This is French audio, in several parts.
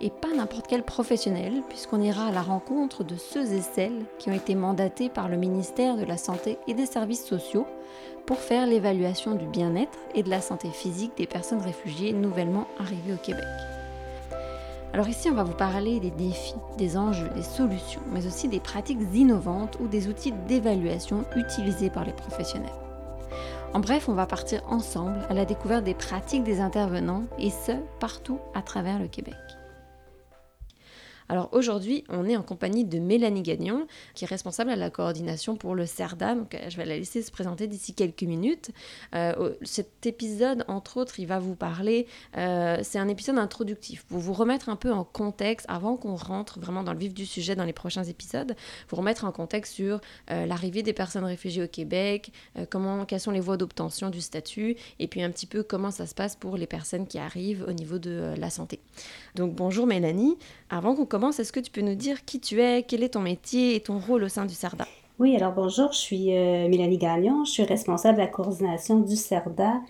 et pas n'importe quel professionnel, puisqu'on ira à la rencontre de ceux et celles qui ont été mandatés par le ministère de la Santé et des Services sociaux pour faire l'évaluation du bien-être et de la santé physique des personnes réfugiées nouvellement arrivées au Québec. Alors ici, on va vous parler des défis, des enjeux, des solutions, mais aussi des pratiques innovantes ou des outils d'évaluation utilisés par les professionnels. En bref, on va partir ensemble à la découverte des pratiques des intervenants, et ce, partout à travers le Québec. Alors aujourd'hui, on est en compagnie de Mélanie Gagnon, qui est responsable à la coordination pour le CERDA. Donc je vais la laisser se présenter d'ici quelques minutes. Euh, cet épisode, entre autres, il va vous parler, euh, c'est un épisode introductif, pour vous remettre un peu en contexte, avant qu'on rentre vraiment dans le vif du sujet dans les prochains épisodes, vous remettre en contexte sur euh, l'arrivée des personnes réfugiées au Québec, comment, quelles sont les voies d'obtention du statut, et puis un petit peu comment ça se passe pour les personnes qui arrivent au niveau de la santé. Donc bonjour Mélanie, avant qu'on est-ce que tu peux nous dire qui tu es, quel est ton métier et ton rôle au sein du CERDA? Oui, alors bonjour, je suis euh, Mélanie Gagnon, je suis responsable de la coordination du CERDA,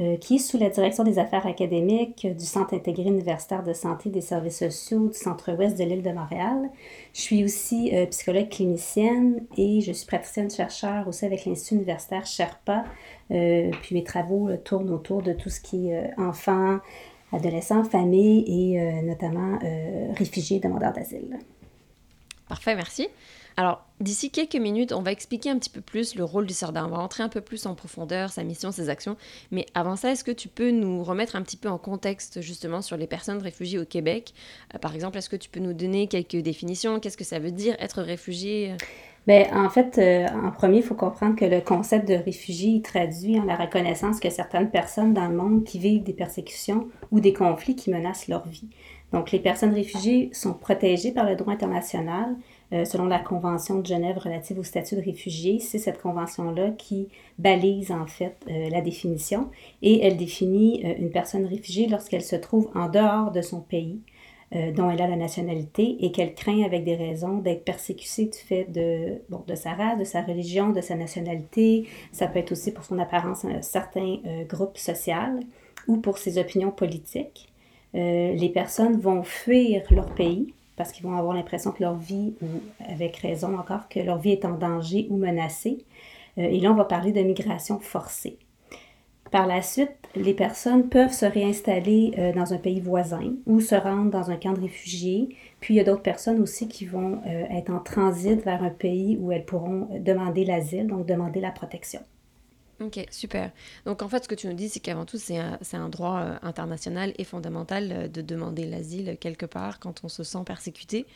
euh, qui est sous la direction des affaires académiques du Centre intégré universitaire de santé des services sociaux du centre-ouest de l'île de Montréal. Je suis aussi euh, psychologue clinicienne et je suis praticienne chercheur aussi avec l'Institut universitaire Sherpa. puis mes travaux tournent autour de tout ce qui est enfants, adolescents, familles et euh, notamment euh, réfugiés, demandeurs d'asile. Parfait, merci. Alors, d'ici quelques minutes, on va expliquer un petit peu plus le rôle du CERDA. On va rentrer un peu plus en profondeur, sa mission, ses actions. Mais avant ça, est-ce que tu peux nous remettre un petit peu en contexte justement sur les personnes réfugiées au Québec? Euh, Par exemple, est-ce que tu peux nous donner quelques définitions? Qu'est-ce que ça veut dire être réfugié? Bien, en fait, euh, en premier, il faut comprendre que le concept de réfugié traduit en la reconnaissance que certaines personnes dans le monde qui vivent des persécutions ou des conflits qui menacent leur vie. Donc, les personnes réfugiées sont protégées par le droit international euh, selon la Convention de Genève relative au statut de réfugié. C'est cette convention-là qui balise en fait euh, la définition et elle définit une personne réfugiée lorsqu'elle se trouve en dehors de son pays euh, dont elle a la nationalité et qu'elle craint avec des raisons d'être persécutée du fait de, bon, de sa race, de sa religion, de sa nationalité. Ça peut être aussi pour son apparence un certain euh, groupe social ou pour ses opinions politiques. Euh, les personnes vont fuir leur pays parce qu'ils vont avoir l'impression que leur vie, ou avec raison encore, que leur vie est en danger ou menacée. et là, on va parler de migration forcée. Par la suite, les personnes peuvent se réinstaller euh, dans un pays voisin ou se rendre dans un camp de réfugiés. Puis il y a d'autres personnes aussi qui vont euh, être en transit vers un pays où elles pourront demander l'asile, donc demander la protection. Ok, super. Donc en fait, ce que tu nous dis, c'est qu'avant tout, c'est un, droit euh, international et fondamental de demander l'asile quelque part quand on se sent persécuté.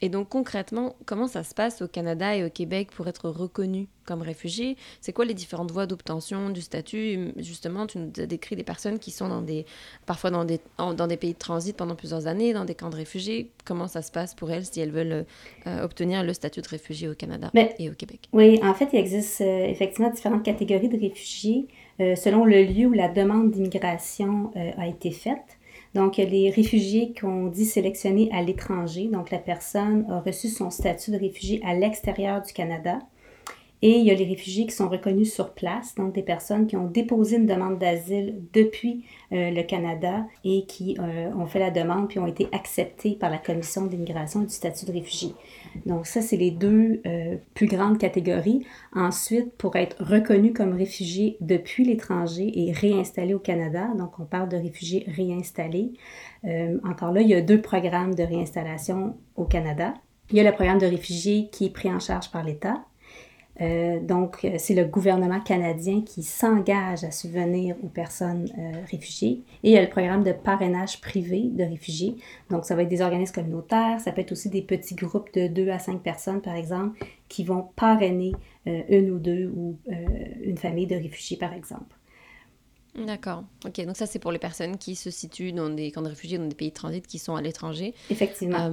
Et donc concrètement, comment ça se passe au Canada et au Québec pour être reconnu comme réfugié C'est quoi les différentes voies d'obtention du statut? Justement, tu nous as décrit des personnes qui sont dans des, parfois dans des, dans des pays de transit pendant plusieurs années, dans des camps de réfugiés. Comment ça se passe pour elles si elles veulent euh, obtenir le statut de réfugié au Canada et au Québec? Oui, en fait, il existe euh, effectivement différentes catégories de réfugiés euh, selon le lieu où la demande d'immigration a été faite. Donc, les réfugiés qu'on dit sélectionnés à l'étranger. Donc, la personne a reçu son statut de réfugié à l'extérieur du Canada. Et il y a les réfugiés qui sont reconnus sur place, donc des personnes qui ont déposé une demande d'asile depuis euh, le Canada et qui euh, ont fait la demande puis ont été acceptés par la Commission d'immigration du statut de réfugié. Donc ça, c'est les deux euh, plus grandes catégories. Ensuite, pour être reconnu comme réfugié depuis l'étranger et réinstallé au Canada, donc on parle de réfugiés réinstallés. encore là, il y a deux programmes de réinstallation au Canada. Il y a le programme de réfugiés qui est pris en charge par l'État euh, donc, euh, c'est le gouvernement canadien qui s'engage à subvenir aux personnes euh, réfugiées. Et il y a le programme de parrainage privé de réfugiés. Donc, ça va être des organismes communautaires, ça peut être aussi des petits groupes de 2 à 5 personnes, par exemple, qui vont parrainer une ou deux ou une famille de réfugiés, par exemple. D'accord. Ok, donc ça c'est pour les personnes qui se situent dans des camps de réfugiés, dans des pays de transit qui sont à l'étranger. Effectivement.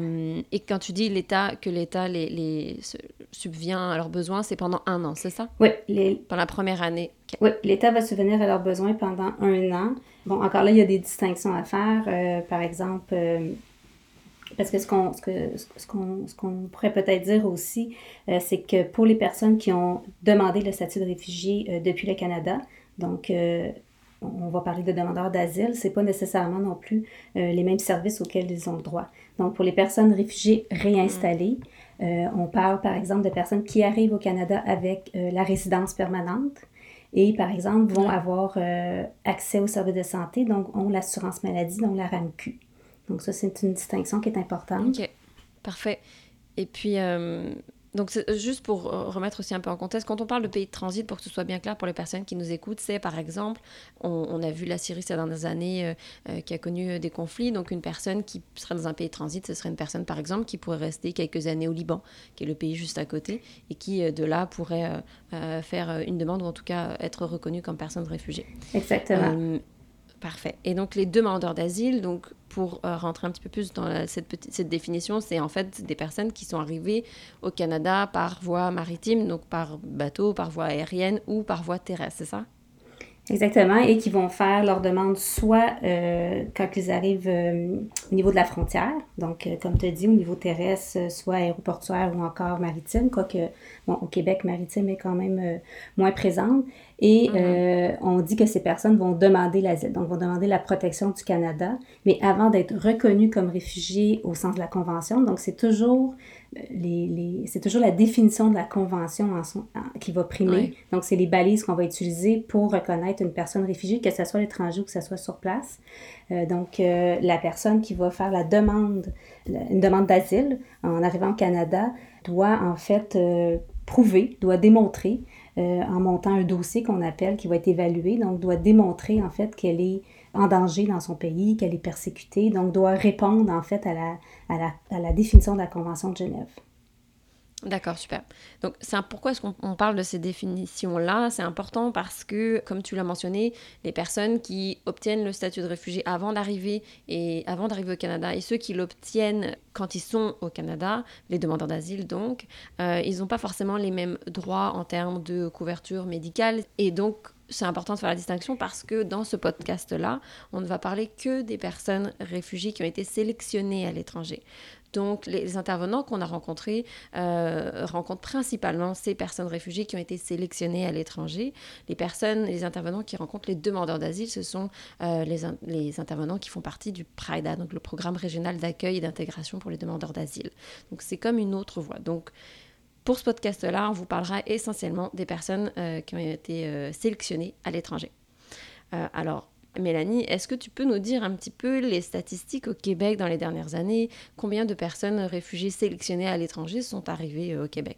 et quand tu dis l'État, que l'État les, les, subvient à leurs besoins, c'est pendant un an, c'est ça? Oui. Les... Pendant la première année. Oui, l'État va subvenir à leurs besoins pendant un an. Bon, encore là, il y a des distinctions à faire. Euh, par exemple, euh, parce que ce qu'on ce que, ce qu'on, ce qu'on pourrait peut-être dire aussi, euh, c'est que pour les personnes qui ont demandé le statut de réfugié depuis le Canada, donc on va parler de demandeurs d'asile, c'est pas nécessairement non plus les mêmes services auxquels ils ont le droit. Donc, pour les personnes réfugiées réinstallées, euh, on parle par exemple de personnes qui arrivent au Canada avec euh, la résidence permanente et par exemple vont avoir euh, accès aux services de santé, donc ont l'assurance maladie, donc la RAMQ. Donc, ça, c'est une distinction qui est importante. OK, parfait. Et puis, donc, juste pour euh, remettre aussi un peu en contexte, quand on parle de pays de transit, pour que ce soit bien clair pour les personnes qui nous écoutent, c'est par exemple, on, a vu la Syrie ces dernières années euh, euh, qui a connu des conflits. Donc, une personne qui serait dans un pays de transit, ce serait une personne, par exemple, qui pourrait rester quelques années au Liban, qui est le pays juste à côté, et qui, de là, pourrait faire une demande ou en tout cas être reconnue comme personne réfugiée. Exactement. Parfait. Et donc les demandeurs d'asile, donc pour euh, rentrer un petit peu plus dans cette, petite, cette définition, c'est en fait des personnes qui sont arrivées au Canada par voie maritime, donc par bateau, par voie aérienne ou par voie terrestre, c'est ça? Exactement, et qui vont faire leur demande soit euh, quand ils arrivent euh, au niveau de la frontière, donc comme tu as dit, au niveau terrestre, soit aéroportuaire ou encore maritime, quoique bon, au Québec, maritime est quand même moins présente. Et euh, on dit que ces personnes vont demander l'asile, donc vont demander la protection du Canada, mais avant d'être reconnus comme réfugiés au sens de la Convention. Donc c'est toujours, euh, les, les c'est toujours la définition de la Convention en son, qui va primer. Donc c'est les balises qu'on va utiliser pour reconnaître une personne réfugiée, que ce soit l'étranger ou que ce soit sur place. Euh, donc euh, la personne qui va faire la demande, une demande d'asile en arrivant au Canada doit en fait euh, prouver, doit démontrer en montant un dossier qu'on appelle, qui va être évalué, donc doit démontrer en fait qu'elle est en danger dans son pays, qu'elle est persécutée, donc doit répondre en fait à la, à la, à la définition de la Convention de Genève. D'accord, super. Donc, c'est pourquoi est-ce qu'on parle de ces définitions-là? C'est important parce que, comme tu l'as mentionné, les personnes qui obtiennent le statut de réfugié avant d'arriver et avant d'arriver au Canada et ceux qui l'obtiennent quand ils sont au Canada, les demandeurs d'asile donc, euh, ils n'ont pas forcément les mêmes droits en termes de couverture médicale et donc c'est important de faire la distinction parce que dans ce podcast-là, on ne va parler que des personnes réfugiées qui ont été sélectionnées à l'étranger. Donc, les, intervenants qu'on a rencontrés euh, rencontrent principalement ces personnes réfugiées qui ont été sélectionnées à l'étranger. Les personnes, les intervenants qui rencontrent les demandeurs d'asile, ce sont euh, les, les, intervenants qui font partie du PRIDA, donc le programme régional d'accueil et d'intégration pour les demandeurs d'asile. Donc, c'est comme une autre voie. Donc, pour ce podcast-là, on vous parlera essentiellement des personnes euh, qui ont été sélectionnées à l'étranger. alors, Mélanie, est-ce que tu peux nous dire un petit peu les statistiques au Québec dans les dernières années? Combien de personnes réfugiées sélectionnées à l'étranger sont arrivées euh, au Québec?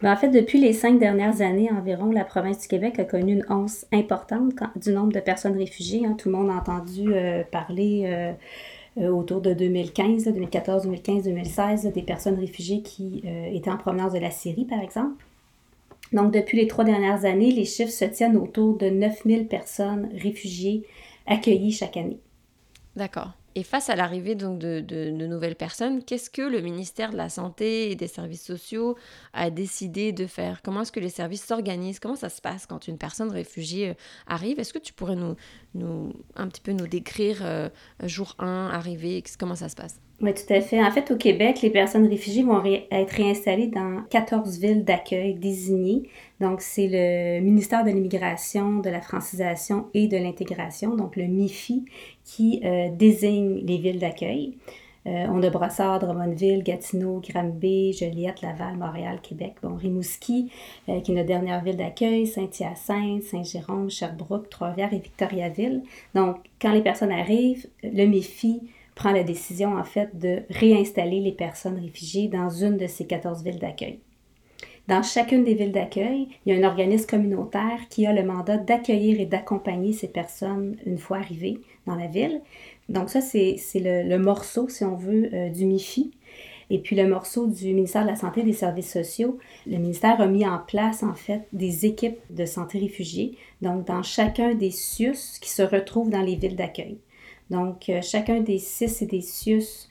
Ben, en fait, depuis les cinq dernières années environ, la province du Québec a connu une hausse importante du nombre de personnes réfugiées. Hein. Tout le monde a entendu euh, parler euh, autour de 2015, 2014, 2015, 2016, des personnes réfugiées qui étaient en provenance de la Syrie, par exemple. Donc, depuis les trois dernières années, les chiffres se tiennent autour de 9000 personnes réfugiées accueillies chaque année. D'accord. Et face à l'arrivée donc de, de, nouvelles personnes, qu'est-ce que le ministère de la Santé et des Services sociaux a décidé de faire? Comment est-ce que les services s'organisent? Comment ça se passe quand une personne réfugiée euh, arrive? Est-ce que tu pourrais nous, nous, un petit peu nous décrire euh, jour 1, arrivée, comment ça se passe? Oui, tout à fait. En fait, au Québec, les personnes réfugiées vont être réinstallées dans 14 villes d'accueil désignées. Donc, c'est le ministère de l'Immigration, de la francisation et de l'intégration, donc le MIFI, qui euh, désigne les villes d'accueil. Euh, on a Brossard, Drummondville, Gatineau, Granby, Joliette, Laval, Montréal, Québec. Bon, Rimouski, euh, qui est notre dernière ville d'accueil, Saint-Hyacinthe, Saint-Jérôme, Sherbrooke, Trois-Rivières et Victoriaville. Donc, quand les personnes arrivent, le MIFI prend la décision, en fait, de réinstaller les personnes réfugiées dans une de ces 14 villes d'accueil. Dans chacune des villes d'accueil, il y a un organisme communautaire qui a le mandat d'accueillir et d'accompagner ces personnes une fois arrivées dans la ville. Donc ça, c'est le, morceau, si on veut, euh, du MIFI. Et puis le morceau du ministère de la Santé et des Services sociaux, le ministère a mis en place en fait des équipes de santé réfugiés, donc dans chacun des CIUS qui se retrouvent dans les villes d'accueil. Donc, euh, chacun des CIS et des CIUS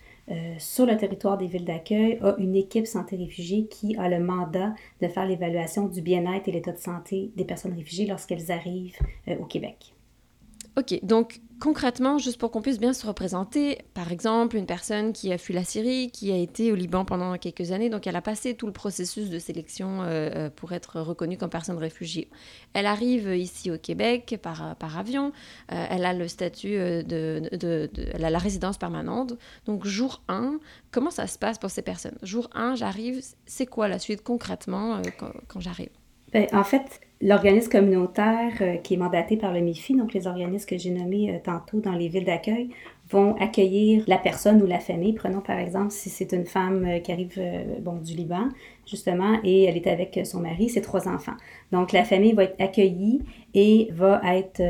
sur le territoire des villes d'accueil a une équipe santé réfugiée qui a le mandat de faire l'évaluation du bien-être et l'état de santé des personnes réfugiées lorsqu'elles arrivent au Québec. Ok, donc concrètement, juste pour qu'on puisse bien se représenter, par exemple, une personne qui a fui la Syrie, qui a été au Liban pendant quelques années, donc elle a passé tout le processus de sélection euh, euh, pour être reconnue comme personne réfugiée. Elle arrive ici au Québec par, par avion, euh, elle a le statut de, de, Elle a la résidence permanente. Donc, jour 1, comment ça se passe pour ces personnes? Jour 1, j'arrive, c'est quoi la suite concrètement quand, quand j'arrive? Ben, En fait, L'organisme communautaire euh, qui est mandaté par le MIFI, donc les organismes que j'ai nommés euh, tantôt dans les villes d'accueil, vont accueillir la personne ou la famille. Prenons par exemple si c'est une femme euh, qui arrive bon, du Liban, justement, et elle est avec son mari, ses trois enfants. Donc la famille va être accueillie et va être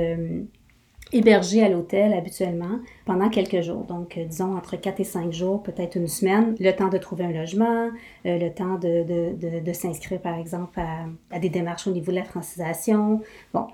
hébergé à l'hôtel habituellement pendant quelques jours. Donc, euh, disons entre 4 et 5 jours, peut-être une semaine, le temps de trouver un logement, euh, le temps de, de, de, s'inscrire, par exemple, à, à, des démarches au niveau de la francisation. Bon.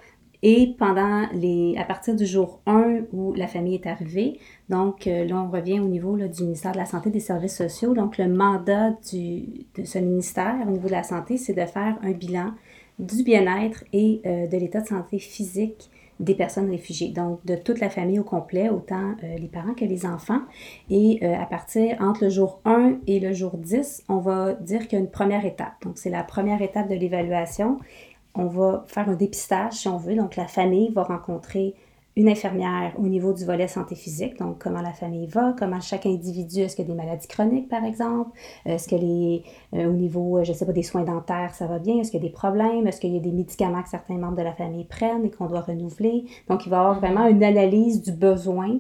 Et pendant les, à partir du jour 1 où la famille est arrivée, donc euh, là, on revient au niveau là, du ministère de la Santé et des Services sociaux. Donc, le mandat du, de ce ministère au niveau de la santé, c'est de faire un bilan du bien-être et de l'état de santé physique des personnes réfugiées, donc de toute la famille au complet, autant euh, les parents que les enfants. Et euh, à partir entre le jour 1 et le jour 10, on va dire qu'il y a une première étape. Donc c'est la première étape de l'évaluation. On va faire un dépistage si on veut. Donc la famille va rencontrer une infirmière au niveau du volet santé physique, donc comment la famille va, comment chaque individu, est-ce qu'il y a des maladies chroniques par exemple, est-ce que les, euh, au niveau, je ne sais pas, des soins dentaires, ça va bien, est-ce qu'il y a des problèmes, est-ce qu'il y a des médicaments que certains membres de la famille prennent et qu'on doit renouveler. Donc il va y avoir vraiment une analyse du besoin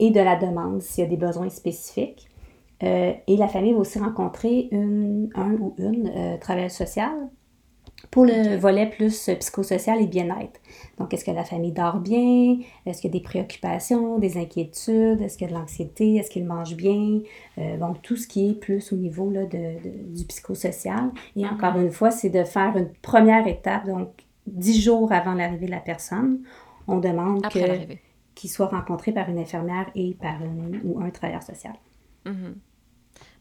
et de la demande s'il y a des besoins spécifiques. Euh, et la famille va aussi rencontrer une, un ou une euh, travailleuse sociale pour le volet plus euh, psychosocial et bien-être. Donc, est-ce que la famille dort bien? Est-ce qu'il y a des préoccupations, des inquiétudes? Est-ce qu'il y a de l'anxiété? Est-ce qu'il mange bien? Euh, donc, tout ce qui est plus au niveau là, de, du psychosocial. Et mm-hmm. encore une fois, c'est de faire une première étape, donc dix jours avant l'arrivée de la personne. On demande qu'il soit rencontré par une infirmière et par une, ou un travailleur social. Mm-hmm.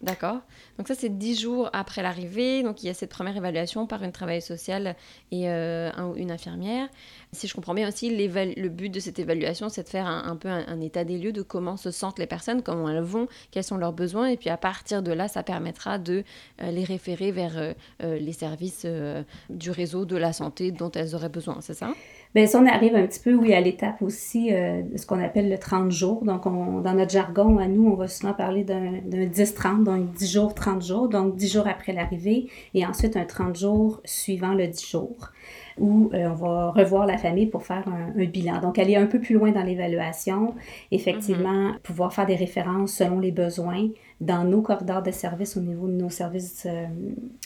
D'accord. Donc ça, c'est dix jours après l'arrivée. Donc il y a cette première évaluation par une travailleuse sociale et euh, un, une infirmière. Si je comprends bien aussi, le but de cette évaluation, c'est de faire un, peu un, état des lieux de comment se sentent les personnes, comment elles vont, quels sont leurs besoins. Et puis à partir de là, ça permettra de euh, les référer vers euh, les services du réseau de la santé dont elles auraient besoin. C'est ça? Bien, ça, on arrive un petit peu, oui, à l'étape aussi euh, de ce qu'on appelle le 30 jours. Donc, on, dans notre jargon, à nous, on va souvent parler d'un 10-30, donc 10 jours, 30 jours, donc 10 jours après l'arrivée, et ensuite un 30 jours suivant le 10 jours, où euh, on va revoir la famille pour faire un, bilan. Donc, aller un peu plus loin dans l'évaluation, effectivement, mm-hmm. pouvoir faire des références selon les besoins dans nos corridors de services au niveau de nos services, euh,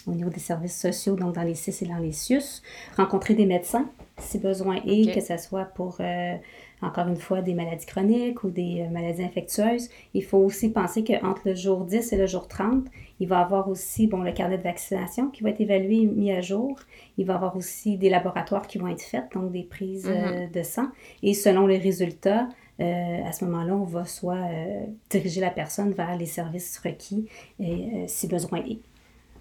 au niveau des services sociaux, donc dans les CIS et dans les CIUS, rencontrer des médecins si besoin est, que ce soit pour, euh, encore une fois, des maladies chroniques ou des euh, maladies infectieuses. Il faut aussi penser qu'entre le jour 10 et le jour 30, il va y avoir aussi bon, le carnet de vaccination qui va être évalué et mis à jour. Il va y avoir aussi des laboratoires qui vont être faits, donc des prises euh, mhm. de sang. Et selon les résultats, à ce moment-là, on va soit diriger la personne vers les services requis et, si besoin est.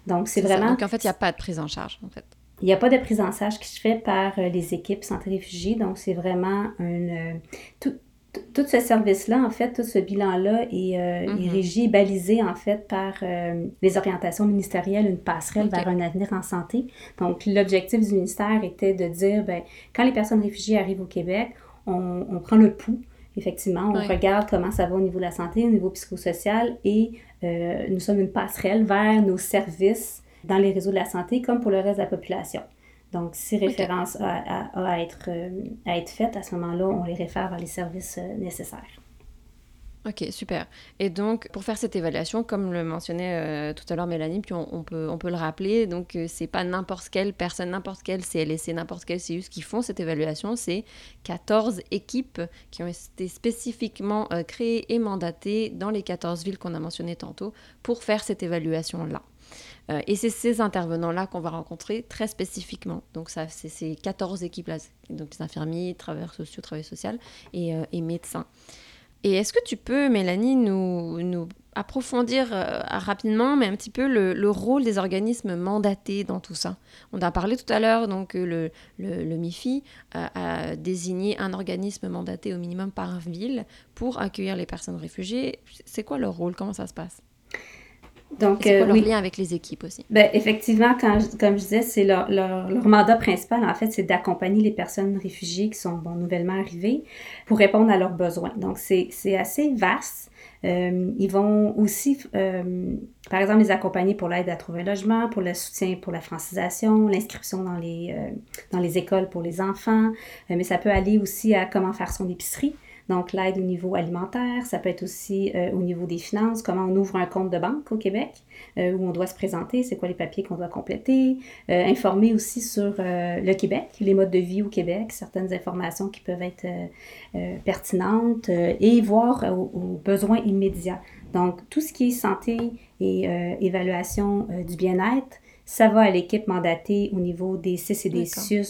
Donc, c'est vraiment. Donc, en fait, il n'y a pas de prise en charge, en fait. Il n'y a pas de prise en charge qui se fait par euh, les équipes santé réfugiés, donc c'est vraiment un... Euh, tout, tout ce service-là, en fait, tout ce bilan-là est, euh, mm-hmm. régi, balisé, en fait, par les orientations ministérielles, une passerelle vers un avenir en santé. Donc, l'objectif du ministère était de dire, ben, quand les personnes réfugiées arrivent au Québec, on, prend le pouls, effectivement, on regarde comment ça va au niveau de la santé, au niveau psychosocial, et nous sommes une passerelle vers nos services dans les réseaux de la santé comme pour le reste de la population. Donc, si référence a, à, être, euh, à être faite, à ce moment-là, on les réfère vers les services euh, nécessaires. Ok, super. Et donc, pour faire cette évaluation, comme le mentionnait euh, tout à l'heure Mélanie, puis on, peut, on peut le rappeler, donc c'est pas n'importe quelle personne, n'importe quelle CLSC, n'importe quel CIUS qui font cette évaluation, c'est 14 équipes qui ont été spécifiquement créées et mandatées dans les 14 villes qu'on a mentionnées tantôt pour faire cette évaluation-là. Euh, et c'est ces intervenants-là qu'on va rencontrer très spécifiquement. Donc, ça, c'est ces 14 équipes-là, donc les infirmiers, travailleurs sociaux, travailleurs sociaux et, euh, et médecins. Et est-ce que tu peux, Mélanie, nous, nous approfondir euh, rapidement, mais un petit peu le, rôle des organismes mandatés dans tout ça? On a parlé tout à l'heure, donc le, le, MIFI a, désigné un organisme mandaté au minimum par ville pour accueillir les personnes réfugiées. C'est quoi leur rôle? Comment ça se passe? Donc, c'est quoi euh, leur lien avec les équipes aussi? Ben, effectivement, quand comme je disais, c'est leur, leur, leur, mandat principal, en fait, c'est d'accompagner les personnes réfugiées qui sont bon, nouvellement arrivées pour répondre à leurs besoins. Donc, c'est assez vaste. Euh, ils vont aussi, euh, par exemple, les accompagner pour l'aide à trouver un logement, pour le soutien pour la francisation, l'inscription dans les, euh, dans les écoles pour les enfants, mais ça peut aller aussi à comment faire son épicerie. Donc, l'aide au niveau alimentaire, ça peut être aussi euh, au niveau des finances, comment on ouvre un compte de banque au Québec, euh, où on doit se présenter, c'est quoi les papiers qu'on doit compléter, euh, informer aussi sur le Québec, les modes de vie au Québec, certaines informations qui peuvent être pertinentes et voir aux, besoins immédiats. Donc, tout ce qui est santé et évaluation du bien-être, ça va à l'équipe mandatée au niveau des CIS et des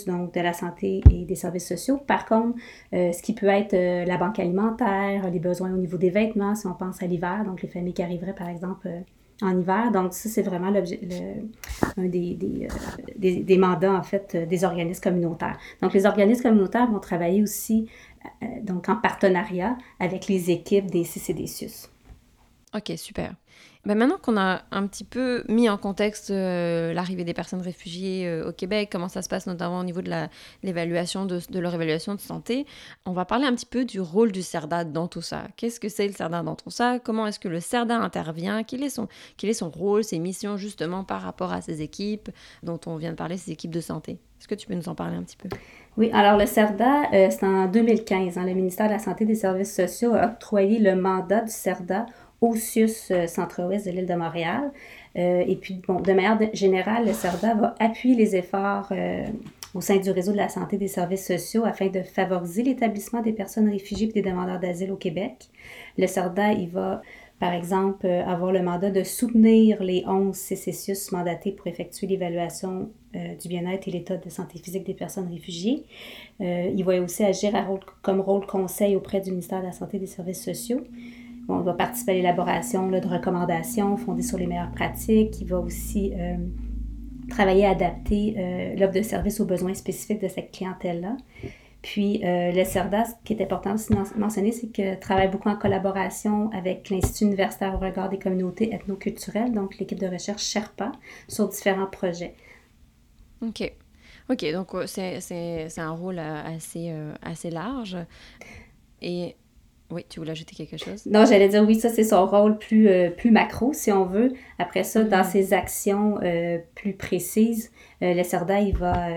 donc de la santé et des services sociaux. Par contre, euh, ce qui peut être euh, la banque alimentaire, les besoins au niveau des vêtements, si on pense à l'hiver, donc les familles qui arriveraient par exemple euh, en hiver. Donc ça, c'est vraiment l'objet, un des, des, des, mandats en fait des organismes communautaires. Donc les organismes communautaires vont travailler aussi donc en partenariat avec les équipes des CIS et des. Ok, super. Ben, maintenant qu'on a un petit peu mis en contexte euh, l'arrivée des personnes réfugiées euh, au Québec, comment ça se passe notamment au niveau de l'évaluation de, leur évaluation de santé, on va parler un petit peu du rôle du CERDA dans tout ça. Qu'est-ce que c'est le CERDA dans tout ça? Comment est-ce que le CERDA intervient? Quel est, son, quel est son rôle, ses missions justement par rapport à ces équipes dont on vient de parler, ces équipes de santé? Est-ce que tu peux nous en parler un petit peu? Oui, alors le CERDA, euh, c'est en 2015. Hein, le ministère de la Santé et des Services sociaux a octroyé le mandat du CERDA au CIUS euh, centre-ouest de l'île de Montréal. Euh, et puis, bon, de manière générale, le CERDA va appuyer les efforts euh, au sein du réseau de la santé des services sociaux afin de favoriser l'établissement des personnes réfugiées et des demandeurs d'asile au Québec. Le CERDA, il va, par exemple, avoir le mandat de soutenir les 11 CCCIUS mandatés pour effectuer l'évaluation du bien-être et l'état de santé physique des personnes réfugiées. il va aussi agir comme rôle conseil auprès du ministère de la Santé et des Services sociaux on va participer à l'élaboration de recommandations fondées sur les meilleures pratiques. Il va aussi euh, travailler à adapter euh, l'offre de service aux besoins spécifiques de cette clientèle-là. Puis euh, le CERDA, ce qui est important aussi de mentionner, c'est que travaille beaucoup en collaboration avec l'Institut universitaire au regard des communautés ethnoculturelles, donc l'équipe de recherche Sherpa, sur différents projets. OK. OK, donc c'est un rôle assez, assez large. Et oui, tu voulais ajouter quelque chose? Non, j'allais dire oui, ça c'est son rôle plus, euh, plus macro, si on veut. Après ça, dans mm-hmm. ses actions euh, plus précises, euh, le CERDA, il va,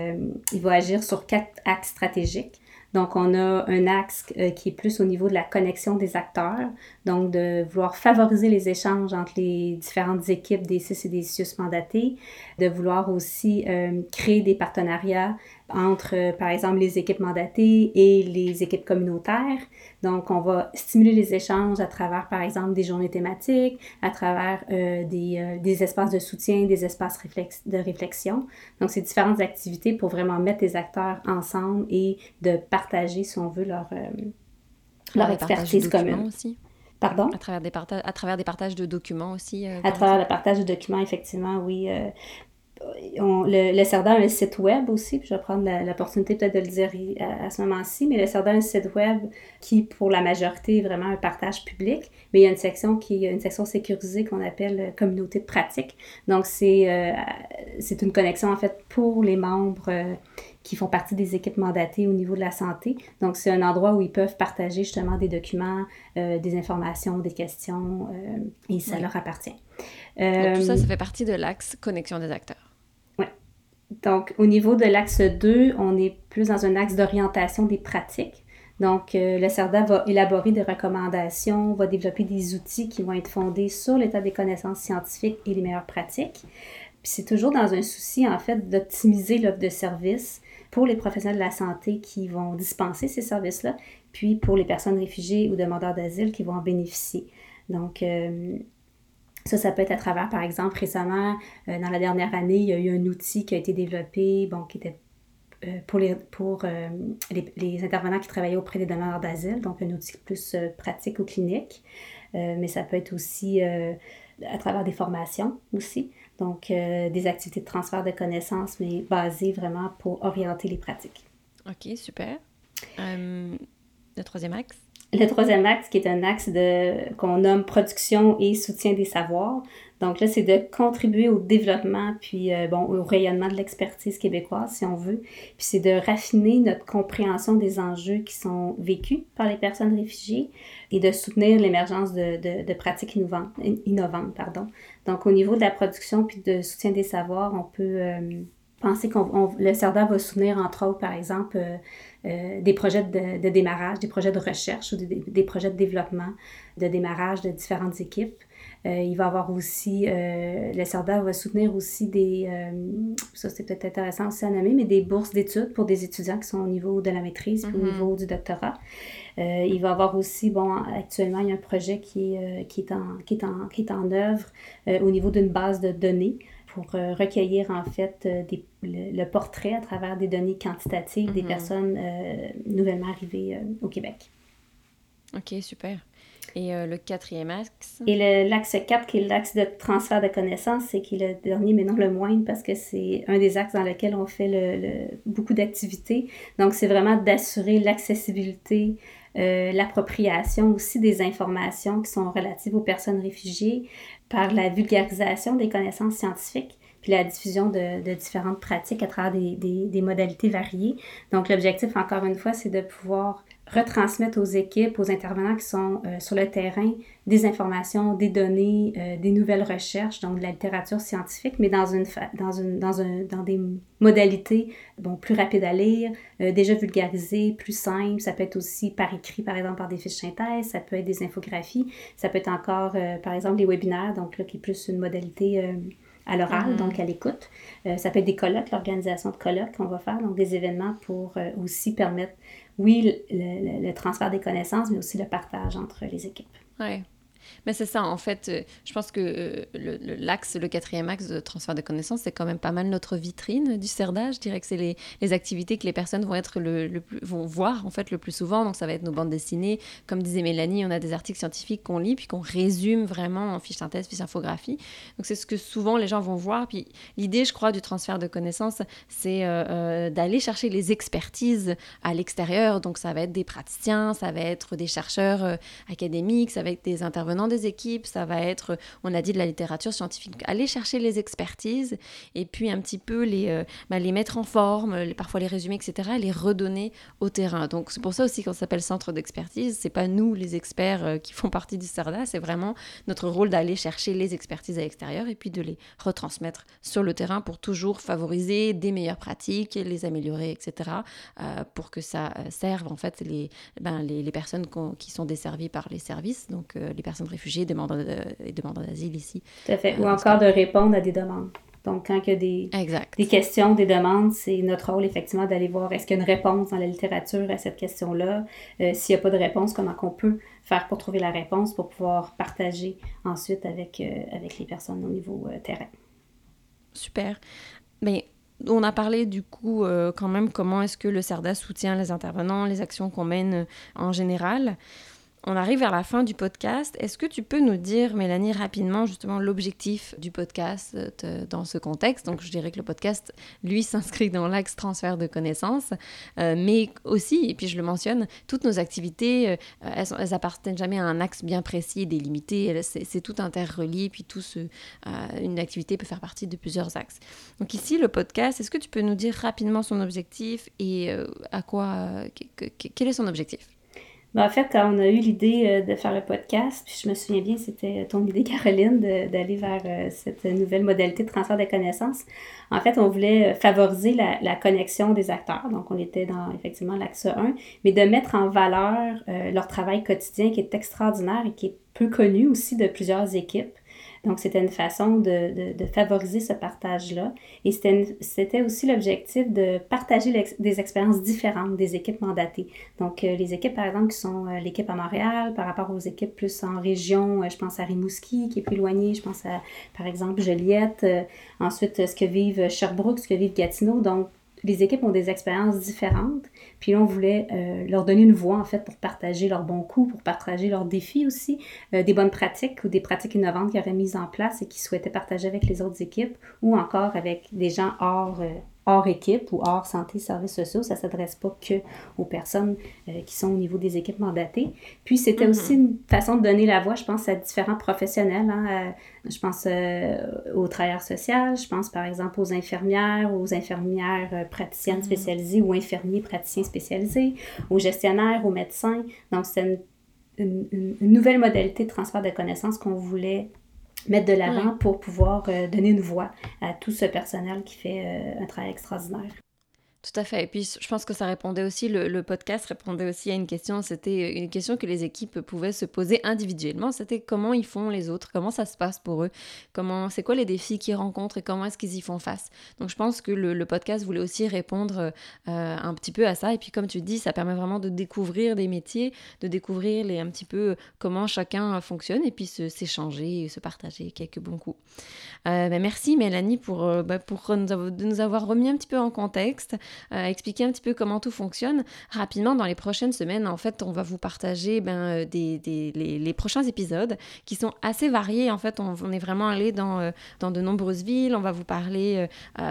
il va agir sur quatre axes stratégiques. Donc, on a un axe euh, qui est plus au niveau de la connexion des acteurs, donc de vouloir favoriser les échanges entre les différentes équipes des CIS et des CIUS mandatés, de vouloir aussi euh, créer des partenariats entre, euh, par exemple, les équipes mandatées et les équipes communautaires. Donc, on va stimuler les échanges à travers, par exemple, des journées thématiques, à travers des, des, espaces de soutien, des espaces de réflexion. Donc, c'est différentes activités pour vraiment mettre les acteurs ensemble et de partager, si on veut, leur, euh, leur expertise commune. Aussi. Pardon? À travers, des à travers des partages de documents aussi. Euh, à travers le partage de documents, effectivement, oui. Euh, le, le CERDA a un site web aussi, puis je vais prendre l'opportunité peut-être de le dire à, ce moment-ci, mais le CERDA a un site web qui, pour la majorité, est vraiment un partage public, mais il y a une section qui une section sécurisée qu'on appelle communauté de pratique. Donc, c'est c'est une connexion, en fait, pour les membres qui font partie des équipes mandatées au niveau de la santé. Donc, c'est un endroit où ils peuvent partager justement des documents, euh, des informations, des questions, euh, et ça leur appartient. Donc, tout ça, ça euh, fait partie de l'axe connexion des acteurs. Donc, au niveau de l'axe 2, on est plus dans un axe d'orientation des pratiques. Donc, le CERDA va élaborer des recommandations, va développer des outils qui vont être fondés sur l'état des connaissances scientifiques et les meilleures pratiques. Puis c'est toujours dans un souci, en fait, d'optimiser l'offre de services pour les professionnels de la santé qui vont dispenser ces services-là, puis pour les personnes réfugiées ou demandeurs d'asile qui vont en bénéficier. Donc, euh, ça, ça peut être à travers, par exemple, récemment, euh, dans la dernière année, il y a eu un outil qui a été développé, bon, qui était pour, les, pour les, intervenants qui travaillaient auprès des demandeurs d'asile, donc un outil plus pratique ou clinique. mais ça peut être aussi à travers des formations aussi. Donc, des activités de transfert de connaissances, mais basées vraiment pour orienter les pratiques. OK, super. le troisième axe? Le troisième axe, qui est un axe de, qu'on nomme production et soutien des savoirs. Donc là, c'est de contribuer au développement, puis euh, bon, au rayonnement de l'expertise québécoise, si on veut. Puis c'est de raffiner notre compréhension des enjeux qui sont vécus par les personnes réfugiées et de soutenir l'émergence de, de, de, pratiques innovantes, innovantes. Pardon. Donc au niveau de la production puis de soutien des savoirs, on peut... Euh, penser que le CERDA va soutenir, entre autres, par exemple, euh, euh, des projets de, démarrage, des projets de recherche ou des, projets de développement, de démarrage de différentes équipes. Euh, il va avoir aussi, le CERDA va soutenir aussi des, ça c'est peut-être intéressant aussi à nommer, mais des bourses d'études pour des étudiants qui sont au niveau de la maîtrise, au mm-hmm. niveau du doctorat. il va avoir aussi, bon, actuellement, il y a un projet qui, qui, est, en, qui, est, en, qui est en œuvre au niveau d'une base de données pour euh, recueillir en fait euh, le, portrait à travers des données quantitatives des mhm. personnes euh, nouvellement arrivées au Québec. Ok, super. Et le quatrième axe? Et l'axe 4, qui est l'axe de transfert de connaissances, c'est qui est le dernier, mais non le moindre, parce que c'est un des axes dans lesquels on fait le, beaucoup d'activités. Donc, c'est vraiment d'assurer l'accessibilité euh, l'appropriation aussi des informations qui sont relatives aux personnes réfugiées par la vulgarisation des connaissances scientifiques puis la diffusion de, différentes pratiques à travers des, des modalités variées. Donc l'objectif, encore une fois, c'est de pouvoir retransmettre aux équipes, aux intervenants qui sont euh, sur le terrain, des informations, des données, euh, des nouvelles recherches, donc de la littérature scientifique, mais dans, une dans, une, dans, un, dans des modalités bon, plus rapides à lire, euh, déjà vulgarisées, plus simples. Ça peut être aussi par écrit, par exemple, par des fiches synthèses, ça peut être des infographies, ça peut être encore, par exemple, des webinaires, donc là, qui est plus une modalité à l'oral, mm-hmm. donc à l'écoute. ça peut être des colloques, l'organisation de colloques qu'on va faire, donc des événements pour aussi permettre oui, le, transfert des connaissances, mais aussi le partage entre les équipes. Mais c'est ça, en fait, euh, je pense que euh, l'axe, le, quatrième axe de transfert de connaissances, c'est quand même pas mal notre vitrine du CERDA. Je dirais que c'est les, les, activités que les personnes vont, être le, plus, vont voir en fait le plus souvent. Donc ça va être nos bandes dessinées. Comme disait Mélanie, on a des articles scientifiques qu'on lit puis qu'on résume vraiment en fiche synthèse, fiche infographie. Donc c'est ce que souvent les gens vont voir. Puis l'idée, je crois, du transfert de connaissances, c'est euh, d'aller chercher les expertises à l'extérieur. Donc ça va être des praticiens, ça va être des chercheurs académiques, ça va être des intervenants des équipes, ça va être, on a dit de la littérature scientifique, aller chercher les expertises et puis un petit peu les, euh, bah, les mettre en forme, parfois les résumer, etc., et les redonner au terrain. Donc c'est pour ça aussi qu'on s'appelle centre d'expertise. C'est pas nous les experts euh, qui font partie du CERDA, c'est vraiment notre rôle d'aller chercher les expertises à l'extérieur et puis de les retransmettre sur le terrain pour toujours favoriser des meilleures pratiques, les améliorer, etc., euh, pour que ça serve en fait les, ben, les personnes qui sont desservies par les services, donc les personnes réfugiés demandeurs et demandeurs d'asile ici. Tout à fait. Ou encore de répondre à des demandes. Donc, quand il y a des, des questions, des demandes, c'est notre rôle, effectivement, d'aller voir est-ce qu'il y a une réponse dans la littérature à cette question-là. Euh, s'il n'y a pas de réponse, comment on peut faire pour trouver la réponse, pour pouvoir partager ensuite avec, euh, avec les personnes au niveau euh, terrain. Super. Mais on a parlé du coup quand même comment est-ce que le CERDA soutient les intervenants, les actions qu'on mène en général. On arrive vers la fin du podcast. Est-ce que tu peux nous dire, Mélanie, rapidement, justement, l'objectif du podcast euh, dans ce contexte? Donc, je dirais que le podcast, lui, s'inscrit dans l'axe transfert de connaissances, euh, mais aussi, et puis je le mentionne, toutes nos activités, euh, elles, elles, appartiennent jamais à un axe bien précis et délimité. C'est tout interrelié, puis tout une activité peut faire partie de plusieurs axes. Donc, ici, le podcast, est-ce que tu peux nous dire rapidement son objectif et à quoi, quel est son objectif? Ben, en fait, quand on a eu l'idée euh, de faire le podcast, puis je me souviens bien, c'était ton idée, Caroline, d'aller vers euh, cette nouvelle modalité de transfert de connaissances. En fait, on voulait favoriser la, connexion des acteurs. Donc, on était dans effectivement l'axe 1, mais de mettre en valeur euh, leur travail quotidien qui est extraordinaire et qui est peu connu aussi de plusieurs équipes. Donc, c'était une façon de, de, favoriser ce partage-là. Et c'était aussi l'objectif de partager des expériences différentes des équipes mandatées. Donc, euh, les équipes, par exemple, qui sont euh, l'équipe à Montréal, par rapport aux équipes plus en région, euh, je pense à Rimouski, qui est plus éloigné, je pense à, par exemple, Joliette, ensuite, ce que vivent Sherbrooke, ce que vivent Gatineau. Donc, les équipes ont des expériences différentes. Puis là, on voulait euh, leur donner une voix, en fait, pour partager leurs bons coups, pour partager leurs défis aussi, euh, des bonnes pratiques ou des pratiques innovantes qu'ils auraient mises en place et qu'ils souhaitaient partager avec les autres équipes ou encore avec des gens hors, euh, hors équipe ou hors santé services sociaux. Ça ne s'adresse pas que aux personnes euh, qui sont au niveau des équipes mandatées. Puis c'était Mhm. aussi une façon de donner la voix, je pense, à différents professionnels. hein, à- je pense euh, aux travailleurs sociaux, je pense par exemple aux infirmières, aux infirmières euh, praticiennes Mhm. spécialisées ou infirmiers praticiens spécialisés, aux gestionnaires, aux médecins. Donc une- une- une nouvelle modalité de transfert de connaissances qu'on voulait mettre de l'avant pour pouvoir euh, donner une voix à tout ce personnel qui fait euh, un travail extraordinaire. Tout à fait. Et puis, je pense que ça répondait aussi, le, podcast répondait aussi à une question. C'était une question que les équipes pouvaient se poser individuellement. C'était comment ils font les autres, comment ça se passe pour eux, comment, c'est quoi les défis qu'ils rencontrent et comment est-ce qu'ils y font face? Donc, je pense que le, podcast voulait aussi répondre euh, un petit peu à ça. Et puis, comme tu dis, ça permet vraiment de découvrir des métiers, de découvrir un petit peu comment chacun fonctionne et puis s'échanger, se partager quelques bons coups. Euh, ben, merci Mélanie pour, euh, ben, pour de nous avoir remis un petit peu en contexte euh, expliquer un petit peu comment tout fonctionne. Rapidement, dans les prochaines semaines, en fait, on va vous partager ben, euh, des, les, prochains épisodes qui sont assez variés. En fait, on, est vraiment allé dans, euh, dans de nombreuses villes. On va vous parler,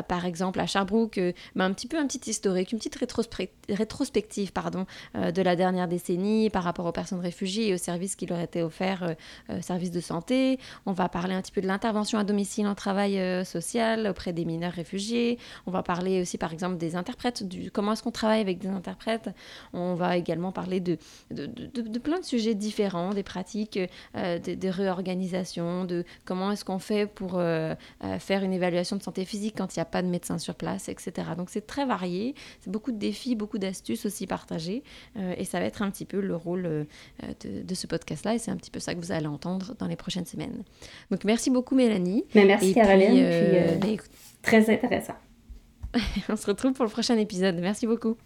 par exemple, à Sherbrooke, ben, un petit peu un petit historique, une petite rétrospec- rétrospective pardon, de la dernière décennie par rapport aux personnes réfugiées et aux services qui leur étaient offerts, services de santé. On va parler un petit peu de l'intervention à domicile en travail social auprès des mineurs réfugiés. On va parler aussi, par exemple, des interprètes, du, comment est-ce qu'on travaille avec des interprètes. On va également parler de, de, de- de plein de sujets différents, des pratiques euh, de, de réorganisation, de comment est-ce qu'on fait pour euh, euh, faire une évaluation de santé physique quand il n'y a pas de médecin sur place, etc. Donc c'est très varié, c'est beaucoup de défis, beaucoup d'astuces aussi partagées, euh, et ça va être un petit peu le rôle de, de ce podcast-là, et c'est un petit peu ça que vous allez entendre dans les prochaines semaines. Donc merci beaucoup Mélanie. Mais merci Et Caroline, puis, puis, écoute, très intéressant. on se retrouve pour le prochain épisode. Merci beaucoup.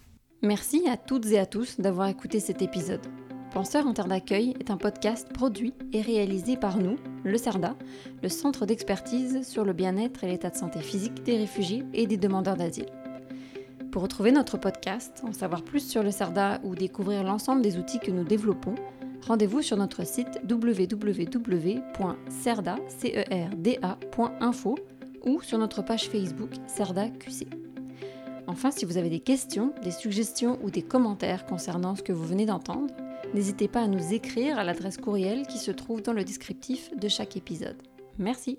Merci à toutes et à tous d'avoir écouté cet épisode. Penseur en terre d'accueil est un podcast produit et réalisé par nous, le CERDA, le Centre d'expertise sur le bien-être et l'état de santé physique des réfugiés et des demandeurs d'asile. Pour retrouver notre podcast, en savoir plus sur le CERDA ou découvrir l'ensemble des outils que nous développons, rendez-vous sur notre site www.cerda.info ou sur notre page Facebook CERDA QC. Enfin, si vous avez des questions, des suggestions ou des commentaires concernant ce que vous venez d'entendre, n'hésitez pas à nous écrire à l'adresse courriel qui se trouve dans le descriptif de chaque épisode. Merci.